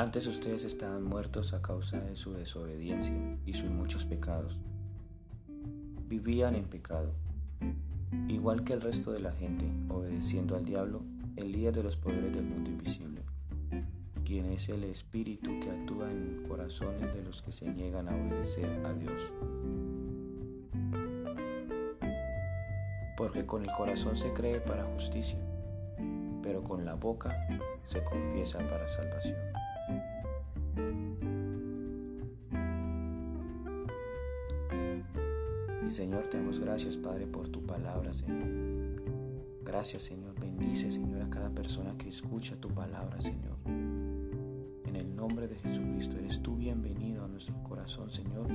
Antes ustedes estaban muertos a causa de su desobediencia y sus muchos pecados. Vivían en pecado, igual que el resto de la gente, obedeciendo al diablo, el líder de los poderes del mundo invisible, quien es el espíritu que actúa en corazones de los que se niegan a obedecer a Dios. Porque con el corazón se cree para justicia, pero con la boca se confiesa para salvación. Y Señor, te damos gracias, Padre, por tu palabra, Señor. Gracias, Señor. Bendice, Señor, a cada persona que escucha tu palabra, Señor. En el nombre de Jesucristo, eres tú bienvenido a nuestro corazón, Señor.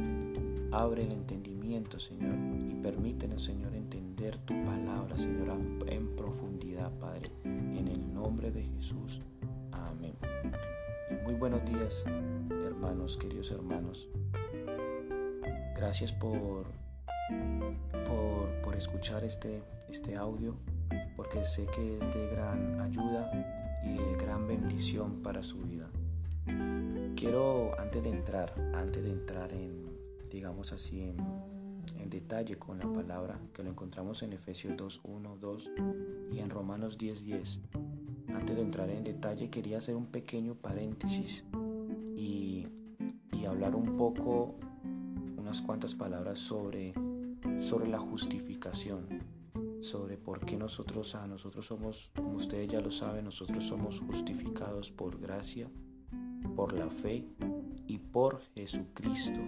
Abre el entendimiento, Señor, y permítenos, Señor, entender tu palabra, Señor, en profundidad, Padre. En el nombre de Jesús. Muy buenos días, hermanos, queridos hermanos. Gracias por por, escuchar este, este audio, porque sé que es de gran ayuda y de gran bendición para su vida. Quiero, antes de entrar, antes de entrar en, digamos así, en, en detalle con la palabra, que lo encontramos en Efesios 2, 1, 2 y en Romanos 10, 10. Antes de entrar en detalle, quería hacer un pequeño paréntesis y, hablar un poco, unas cuantas palabras sobre sobre la justificación, sobre por qué nosotros, a nosotros somos, como ustedes ya lo saben, nosotros somos justificados por gracia, por la fe y por Jesucristo,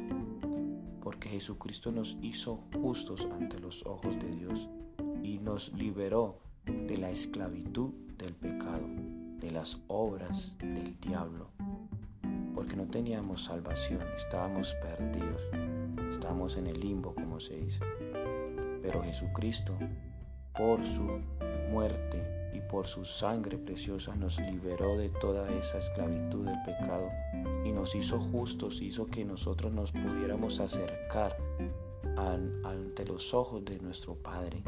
porque Jesucristo nos hizo justos ante los ojos de Dios y nos liberó de la esclavitud del pecado, de las obras del diablo, porque no teníamos salvación, estábamos perdidos, estábamos en el limbo, como se dice. Pero Jesucristo, por su muerte y por su sangre preciosa, nos liberó de toda esa esclavitud del pecado y nos hizo justos, hizo que nosotros nos pudiéramos acercar ante los ojos de nuestro Padre.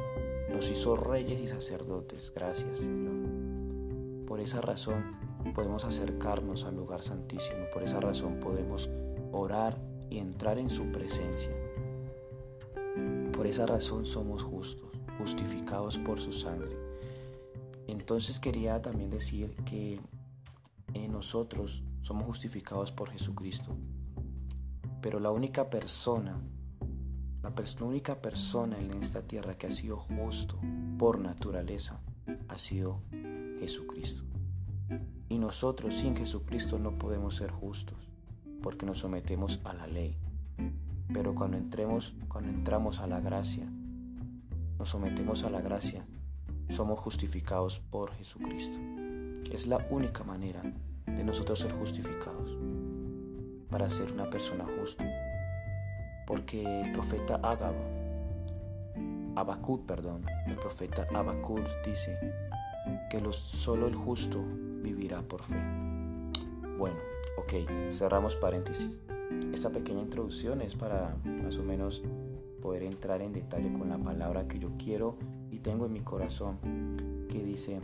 Nos hizo reyes y sacerdotes. Gracias, Señor. Por esa razón podemos acercarnos al lugar santísimo. Por esa razón podemos orar y entrar en su presencia. Por esa razón somos justos, justificados por su sangre. Entonces quería también decir que en nosotros somos justificados por Jesucristo. Pero la única persona, la, única persona en esta tierra que ha sido justo por naturaleza ha sido Jesucristo. Y nosotros sin Jesucristo no podemos ser justos porque nos sometemos a la ley. Pero cuando entremos, cuando entramos a la gracia, nos sometemos a la gracia, somos justificados por Jesucristo. Es la única manera de nosotros ser justificados para ser una persona justa. Porque el profeta Ágabo, Abacut, perdón, el profeta Abacut dice que solo el justo vivirá por fe. Bueno, ok, cerramos paréntesis. Esta pequeña introducción es para más o menos poder entrar en detalle con la palabra que yo quiero y tengo en mi corazón, que dice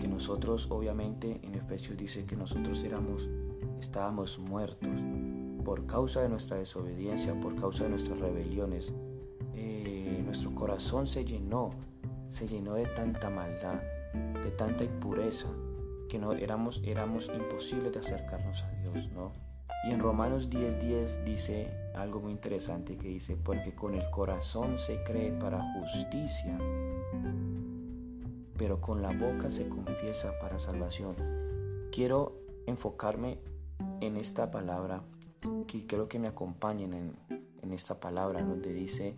que nosotros, obviamente, en Efesios dice que nosotros éramos, estábamos muertos por causa de nuestra desobediencia, por causa de nuestras rebeliones. Eh, nuestro corazón se llenó, se llenó de tanta maldad, de tanta impureza, que no éramos, éramos imposibles de acercarnos a Dios, ¿no? Y en Romanos 10:10 dice algo muy interesante que dice, porque con el corazón se cree para justicia, pero con la boca se confiesa para salvación. Quiero enfocarme en esta palabra, que quiero que me acompañen en, en esta palabra donde dice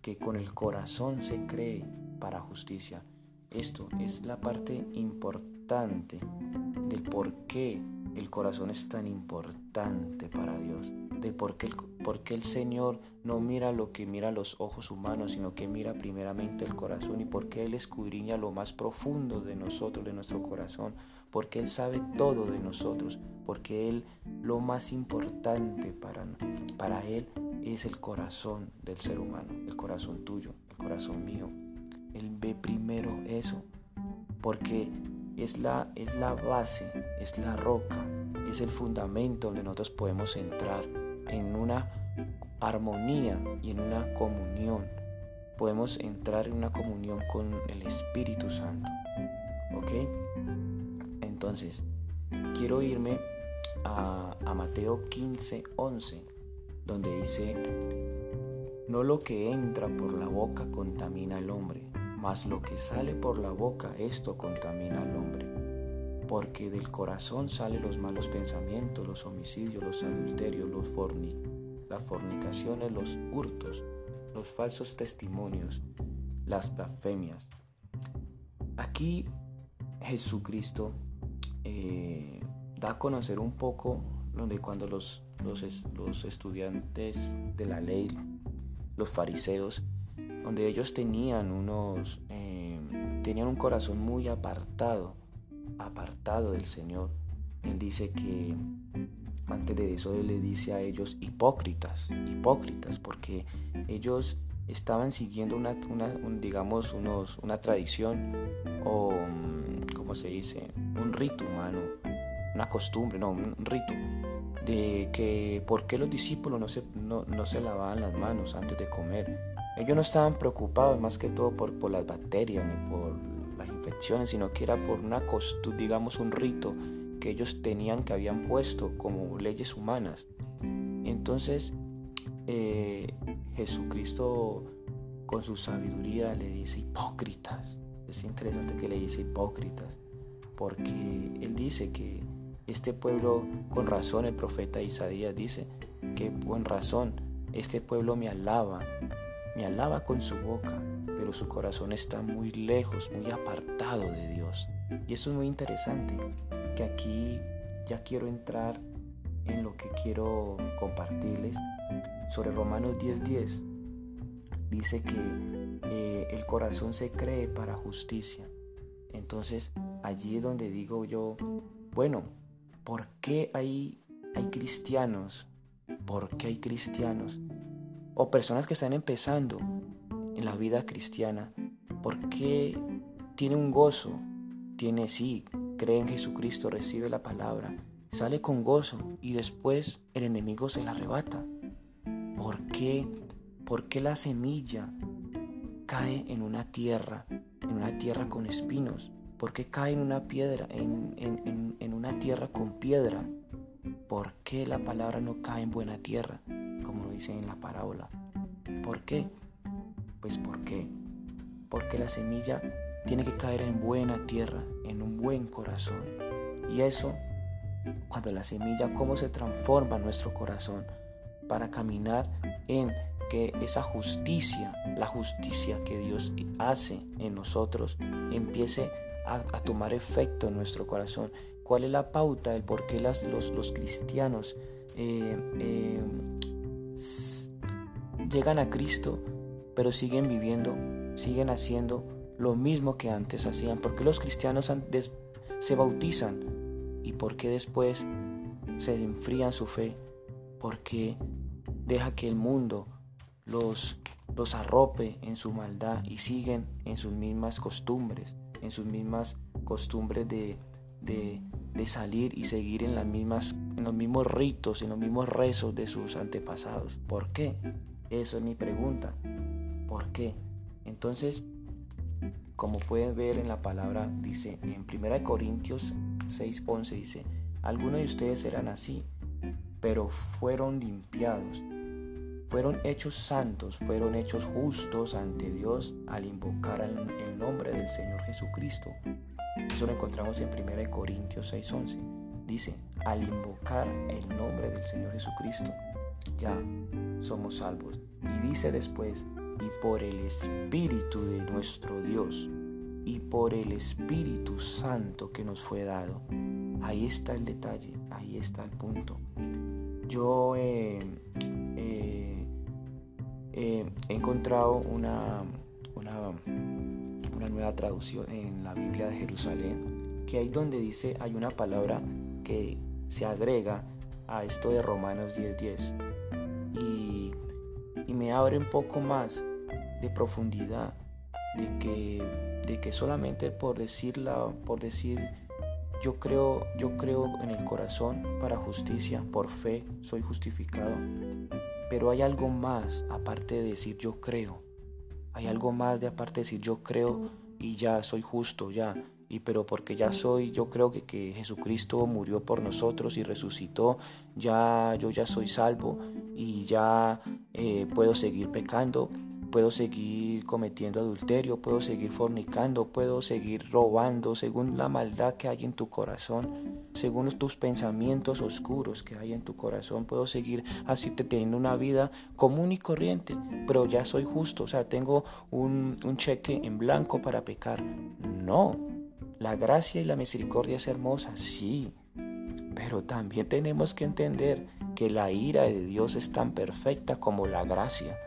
que con el corazón se cree para justicia. Esto es la parte importante del por qué el corazón es tan importante para Dios, de por qué, el, el Señor no mira lo que mira los ojos humanos, sino que mira primeramente el corazón y por qué Él escudriña lo más profundo de nosotros, de nuestro corazón, porque Él sabe todo de nosotros, porque Él lo más importante para, para Él es el corazón del ser humano, el corazón tuyo, el corazón mío. Él ve primero eso, porque es la, es la base, es la roca, es el fundamento donde nosotros podemos entrar en una armonía y en una comunión. Podemos entrar en una comunión con el Espíritu Santo. ¿Ok? Entonces, quiero irme a, Mateo 15, 11, donde dice, no lo que entra por la boca contamina al hombre, mas lo que sale por la boca, esto contamina al hombre porque del corazón salen los malos pensamientos, los homicidios, los adulterios, los las fornicaciones, los hurtos, los falsos testimonios, las blasfemias. Aquí Jesucristo eh, da a conocer un poco donde cuando los, los, estudiantes de la ley, los fariseos, donde ellos tenían unos eh, tenían un corazón muy apartado apartado del Señor. Él dice que antes de eso Él le dice a ellos hipócritas, hipócritas, porque ellos estaban siguiendo una, digamos, unos, una tradición o, ¿cómo se dice? Un rito humano, una costumbre, no, un rito, de que por qué los discípulos no se, no, no se lavaban las manos antes de comer. Ellos no estaban preocupados más que todo por, por las bacterias ni por sino que era por una costumbre, digamos un rito que ellos tenían, que habían puesto como leyes humanas. Entonces eh, Jesucristo con su sabiduría le dice hipócritas. Es interesante que le dice hipócritas, porque él dice que este pueblo, con razón, el profeta Isaías dice que con razón, este pueblo me alaba, me alaba con su boca, pero su corazón está muy lejos, muy apartado de Dios. Y eso es muy interesante, que aquí ya quiero entrar en lo que quiero compartirles sobre Romanos 10:10. Dice que eh, el corazón se cree para justicia. Entonces allí es donde digo yo, bueno, ¿por qué hay, hay cristianos? ¿Por qué hay cristianos o personas que están empezando en la vida cristiana, porque tiene un gozo, tiene sí, cree en Jesucristo, recibe la palabra, sale con gozo y después el enemigo se la arrebata. ¿Por qué? ¿Por qué la semilla cae en una tierra, en una tierra con espinos? ¿Por qué cae en una piedra, en, en, en una tierra con piedra? ¿Por qué la palabra no cae en buena tierra? como dice en la parábola. ¿Por qué? Pues porque, porque la semilla tiene que caer en buena tierra, en un buen corazón. Y eso, cuando la semilla, cómo se transforma nuestro corazón para caminar en que esa justicia, la justicia que Dios hace en nosotros, empiece a, tomar efecto en nuestro corazón. ¿Cuál es la pauta, el por qué las, los, los cristianos eh, eh, llegan a Cristo, pero siguen viviendo, siguen haciendo lo mismo que antes hacían. porque los cristianos se bautizan? ¿Y por qué después se enfrían su fe? Porque deja que el mundo los, los arrope en su maldad y siguen en sus mismas costumbres, en sus mismas costumbres de, de, salir y seguir en, las mismas, en los mismos ritos, en los mismos rezos de sus antepasados. ¿Por qué? Eso es mi pregunta. ¿Por qué? Entonces, como pueden ver en la palabra, dice en 1 Corintios 6:11 dice, algunos de ustedes eran así, pero fueron limpiados, fueron hechos santos, fueron hechos justos ante Dios al invocar el nombre del Señor Jesucristo. Eso lo encontramos en 1 Corintios 6:11. Dice, al invocar el nombre del Señor Jesucristo, ya somos salvos. Y dice después, y por el Espíritu de nuestro Dios, y por el Espíritu Santo que nos fue dado. Ahí está el detalle, ahí está el punto. Yo he encontrado una, una, una nueva traducción en la Biblia de Jerusalén, que ahí donde dice, hay una palabra que se agrega a esto de Romanos 10:10 y, y, me abre un poco más de profundidad de que, de que solamente por decirla, por decir yo creo, yo creo en el corazón para justicia, por fe soy justificado. Pero hay algo más aparte de decir yo creo. Hay algo más de aparte de decir yo creo y ya soy justo, ya. Y pero porque ya soy, yo creo que, que Jesucristo murió por nosotros y resucitó, ya yo ya soy salvo y ya eh, puedo seguir pecando puedo seguir cometiendo adulterio, puedo seguir fornicando, puedo seguir robando según la maldad que hay en tu corazón, según tus pensamientos oscuros que hay en tu corazón, puedo seguir así teniendo una vida común y corriente, pero ya soy justo, o sea, tengo un, un cheque en blanco para pecar. No, la gracia y la misericordia es hermosa, sí, pero también tenemos que entender que la ira de Dios es tan perfecta como la gracia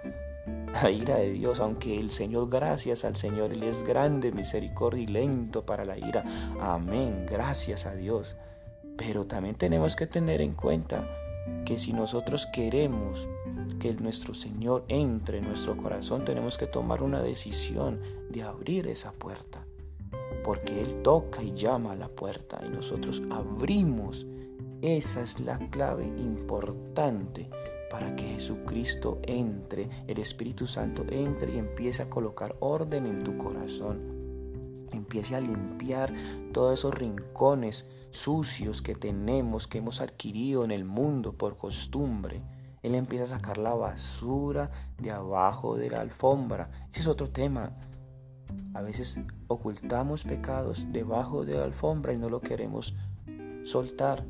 la ira de Dios, aunque el Señor, gracias al Señor, Él es grande, misericordia y lento para la ira. Amén, gracias a Dios. Pero también tenemos que tener en cuenta que si nosotros queremos que nuestro Señor entre en nuestro corazón, tenemos que tomar una decisión de abrir esa puerta. Porque Él toca y llama a la puerta y nosotros abrimos. Esa es la clave importante para que Jesucristo entre, el Espíritu Santo entre y empiece a colocar orden en tu corazón. Empiece a limpiar todos esos rincones sucios que tenemos, que hemos adquirido en el mundo por costumbre. Él empieza a sacar la basura de abajo de la alfombra. Ese es otro tema. A veces ocultamos pecados debajo de la alfombra y no lo queremos soltar.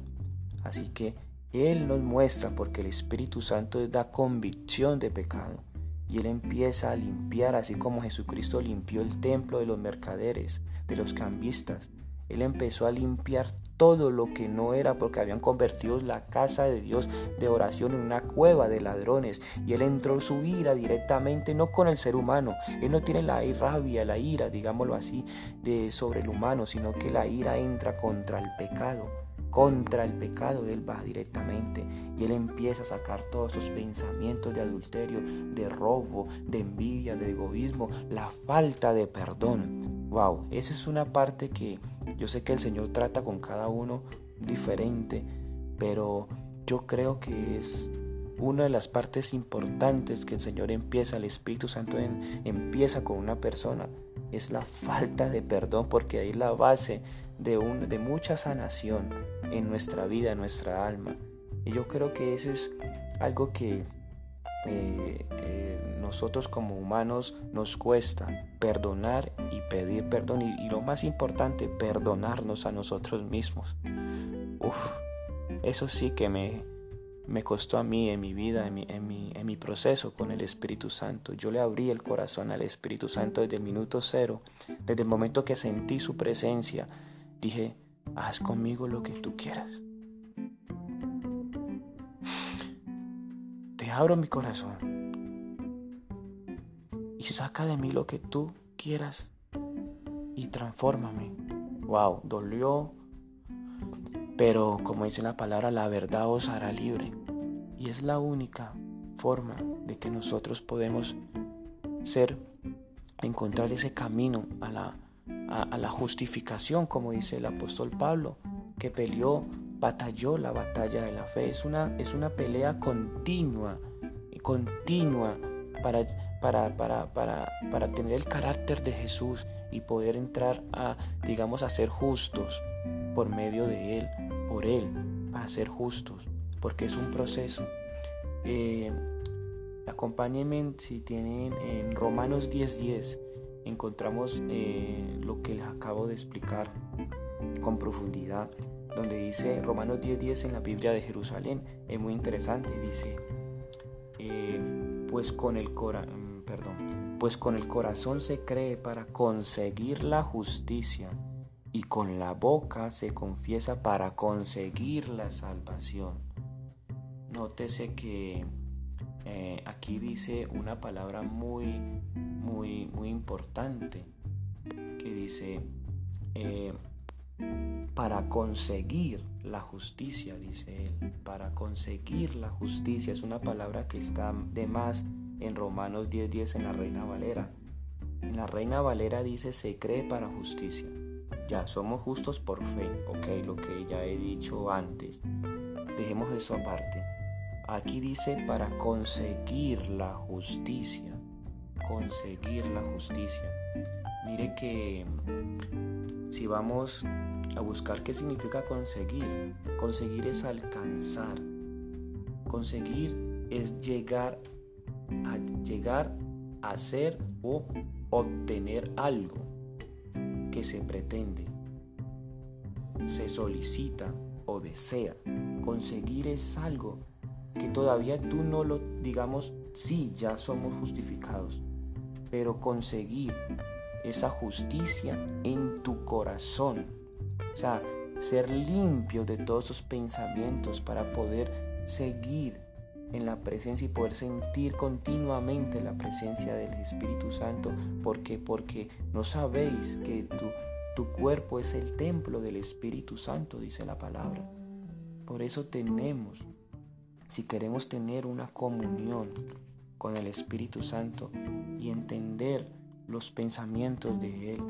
Así que él nos muestra porque el Espíritu Santo da convicción de pecado y Él empieza a limpiar así como Jesucristo limpió el templo de los mercaderes, de los cambistas. Él empezó a limpiar todo lo que no era porque habían convertido la casa de Dios de oración en una cueva de ladrones. Y él entró su ira directamente no con el ser humano. Él no tiene la rabia la ira digámoslo así de sobre el humano sino que la ira entra contra el pecado contra el pecado, Él va directamente y Él empieza a sacar todos esos pensamientos de adulterio, de robo, de envidia, de egoísmo, la falta de perdón. Wow, esa es una parte que yo sé que el Señor trata con cada uno diferente, pero yo creo que es una de las partes importantes que el Señor empieza, el Espíritu Santo empieza con una persona, es la falta de perdón, porque ahí es la base de, un, de mucha sanación en nuestra vida, en nuestra alma. Y yo creo que eso es algo que eh, eh, nosotros como humanos nos cuesta perdonar y pedir perdón y, lo más importante, perdonarnos a nosotros mismos. Uf, eso sí que me, me costó a mí en mi vida, en mi, en, mi, en mi proceso con el Espíritu Santo. Yo le abrí el corazón al Espíritu Santo desde el minuto cero, desde el momento que sentí su presencia. Dije, haz conmigo lo que tú quieras. Te abro mi corazón y saca de mí lo que tú quieras y transfórmame. Wow, dolió, pero como dice la palabra, la verdad os hará libre. Y es la única forma de que nosotros podemos ser, encontrar ese camino a la, a, la justificación, como dice el apóstol Pablo, que peleó, batalló la batalla de la fe. Es una, es una pelea continua, continua para, para, para, para, para tener el carácter de Jesús y poder entrar a, digamos, a ser justos por medio de Él, por Él, para ser justos, porque es un proceso. Eh, acompáñenme si tienen en Romanos 10:10 encontramos eh, lo que les acabo de explicar con profundidad, donde dice Romanos 10:10 en la Biblia de Jerusalén, es muy interesante, dice, eh, pues con el mm, perdón, pues con el corazón se cree para conseguir la justicia y con la boca se confiesa para conseguir la salvación. Nótese que eh, aquí dice una palabra muy, muy, muy importante, que dice, eh, para conseguir la justicia, dice él, para conseguir la justicia, es una palabra que está de más en Romanos 10:10 en la Reina Valera. En la Reina Valera dice, se cree para justicia. ya somos justos por fe, ok, lo que ya he dicho antes. Dejemos eso aparte. Aquí dice para conseguir la justicia, conseguir la justicia. Mire que si vamos a buscar qué significa conseguir, conseguir es alcanzar. Conseguir es llegar a llegar a ser o obtener algo que se pretende, se solicita o desea. Conseguir es algo que todavía tú no lo digamos, sí, ya somos justificados, pero conseguir esa justicia en tu corazón, o sea, ser limpio de todos esos pensamientos para poder seguir en la presencia y poder sentir continuamente la presencia del Espíritu Santo. porque Porque no sabéis que tu, tu cuerpo es el templo del Espíritu Santo, dice la palabra. Por eso tenemos, si queremos tener una comunión con el Espíritu Santo y entender los pensamientos de Él,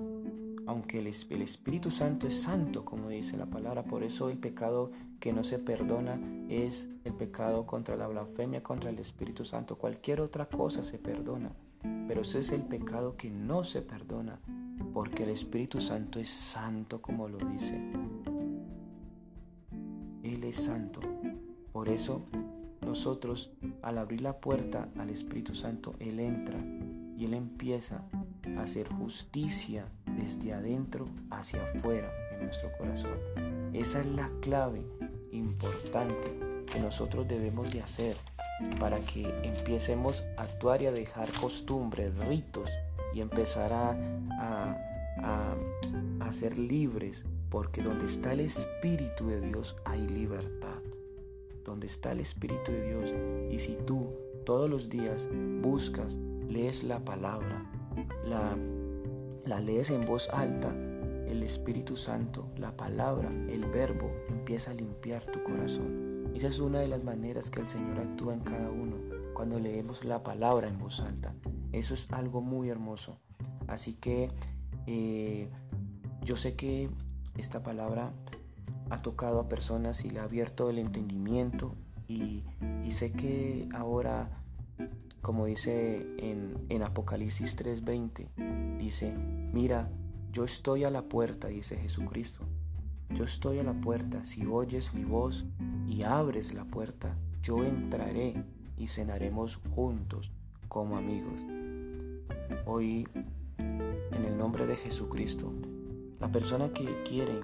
aunque el, Espíritu Santo es santo, como dice la palabra, por eso el pecado que no se perdona es el pecado contra la blasfemia, contra el Espíritu Santo. Cualquier otra cosa se perdona, pero ese es el pecado que no se perdona, porque el Espíritu Santo es santo, como lo dice. Él es santo. Por eso nosotros, al abrir la puerta al Espíritu Santo, Él entra y Él empieza a hacer justicia desde adentro hacia afuera en nuestro corazón. Esa es la clave importante que nosotros debemos de hacer para que empecemos a actuar y a dejar costumbres, ritos y empezar a, a, a ser libres, porque donde está el Espíritu de Dios hay libertad. Donde está el Espíritu de Dios y si tú todos los días buscas, lees la palabra, la la lees en voz alta, el Espíritu Santo, la palabra, el verbo empieza a limpiar tu corazón. Esa es una de las maneras que el Señor actúa en cada uno cuando leemos la palabra en voz alta. Eso es algo muy hermoso. Así que eh, yo sé que esta palabra ha tocado a personas y le ha abierto el entendimiento y, sé que ahora, como dice en, en Apocalipsis 3:20, dice, mira, yo estoy a la puerta, dice Jesucristo. Yo estoy a la puerta, si oyes mi voz y abres la puerta, yo entraré y cenaremos juntos como amigos. Hoy, en el nombre de Jesucristo, la persona que quiere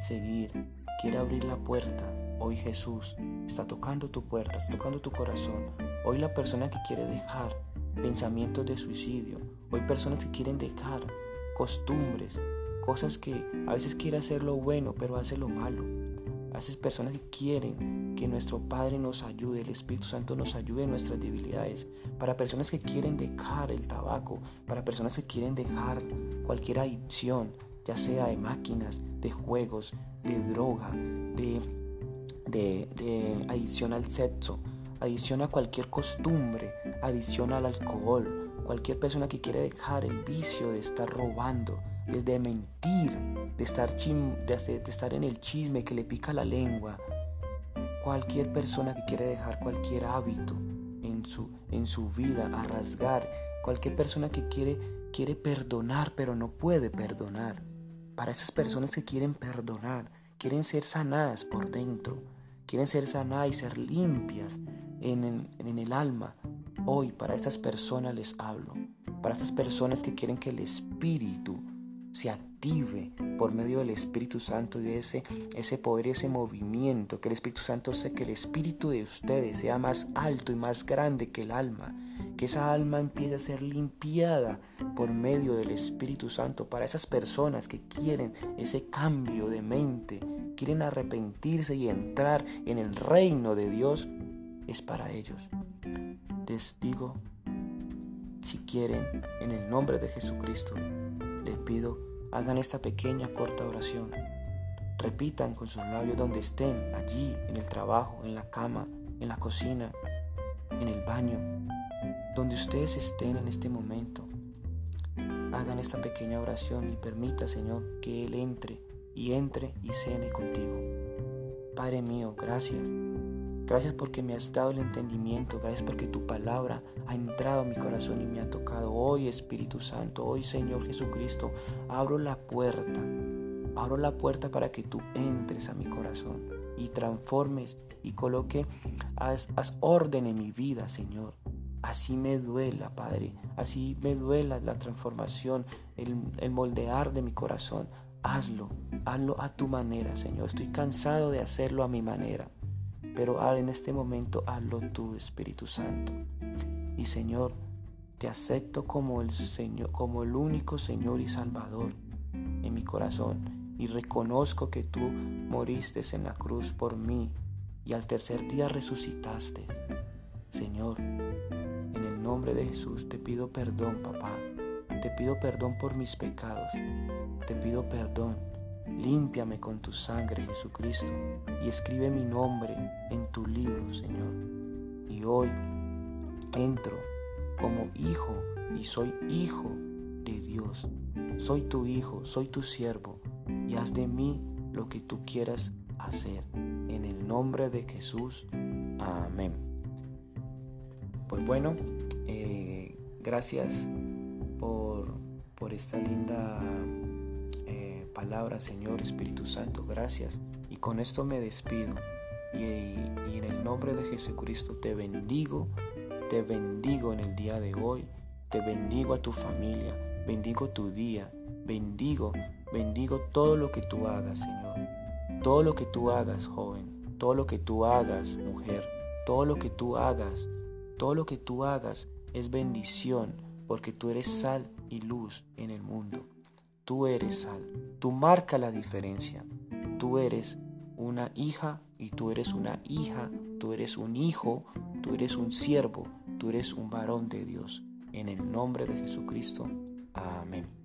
seguir, quiere abrir la puerta, hoy Jesús está tocando tu puerta, está tocando tu corazón. Hoy la persona que quiere dejar pensamientos de suicidio. Hoy personas que quieren dejar costumbres, cosas que a veces quiere hacer lo bueno, pero hace lo malo. A veces personas que quieren que nuestro Padre nos ayude, el Espíritu Santo nos ayude en nuestras debilidades. Para personas que quieren dejar el tabaco, para personas que quieren dejar cualquier adicción, ya sea de máquinas, de juegos, de droga, de, de, de adicción al sexo, adicción a cualquier costumbre, adicción al alcohol, cualquier persona que quiere dejar el vicio de estar robando, de mentir, de estar, de, estar en el chisme que le pica la lengua, cualquier persona que quiere dejar cualquier hábito en su, en su vida, a rasgar, cualquier persona que quiere, quiere perdonar pero no puede perdonar. Para esas personas que quieren perdonar, quieren ser sanadas por dentro, quieren ser sanadas y ser limpias en, el alma. Hoy para estas personas les hablo. Para estas personas que quieren que el Espíritu se active por medio del Espíritu Santo y de ese, ese poder ese movimiento, que el Espíritu Santo sea que el Espíritu de ustedes sea más alto y más grande que el alma, que esa alma empiece a ser limpiada por medio del Espíritu Santo para esas personas que quieren ese cambio de mente, quieren arrepentirse y entrar en el reino de Dios es para ellos. Les digo, si quieren, en el nombre de Jesucristo, les pido, hagan esta pequeña corta oración. Repitan con sus labios donde estén, allí, en el trabajo, en la cama, en la cocina, en el baño, donde ustedes estén en este momento. hagan esta pequeña oración y permita, Señor, que Él entre y entre y cene contigo. Padre mío, gracias. Gracias porque me has dado el entendimiento, gracias porque tu palabra ha entrado en mi corazón y me ha tocado. Hoy Espíritu Santo, hoy Señor Jesucristo, abro la puerta, abro la puerta para que tú entres a mi corazón y transformes y coloque, haz, orden en mi vida, Señor. Así me duela, Padre, así me duela la transformación, el, el moldear de mi corazón. Hazlo, hazlo a tu manera, Señor. Estoy cansado de hacerlo a mi manera pero en este momento hazlo tú, Espíritu Santo. Y Señor, te acepto como el Señor, como el único Señor y Salvador en mi corazón y reconozco que tú moriste en la cruz por mí y al tercer día resucitaste. Señor, en el nombre de Jesús te pido perdón, papá. Te pido perdón por mis pecados. Te pido perdón Límpiame con tu sangre, Jesucristo, y escribe mi nombre en tu libro, Señor. Y hoy entro como hijo y soy hijo de Dios. Soy tu hijo, soy tu siervo, y haz de mí lo que tú quieras hacer. En el nombre de Jesús. Amén. Pues bueno, eh, gracias por, por esta linda palabra, Señor Espíritu Santo, gracias. Y con esto me despido. Y, en el nombre de Jesucristo te bendigo, te bendigo en el día de hoy, te bendigo a tu familia, bendigo tu día, bendigo, bendigo todo lo que tú hagas, Señor. Todo lo que tú hagas, joven, todo lo que tú hagas, mujer, todo lo que tú hagas, todo lo que tú hagas es bendición, porque tú eres sal y luz en el mundo. Tú eres sal, tú marca la diferencia. Tú eres una hija y tú eres una hija, tú eres un hijo, tú eres un siervo, tú eres un varón de Dios. En el nombre de Jesucristo. Amén.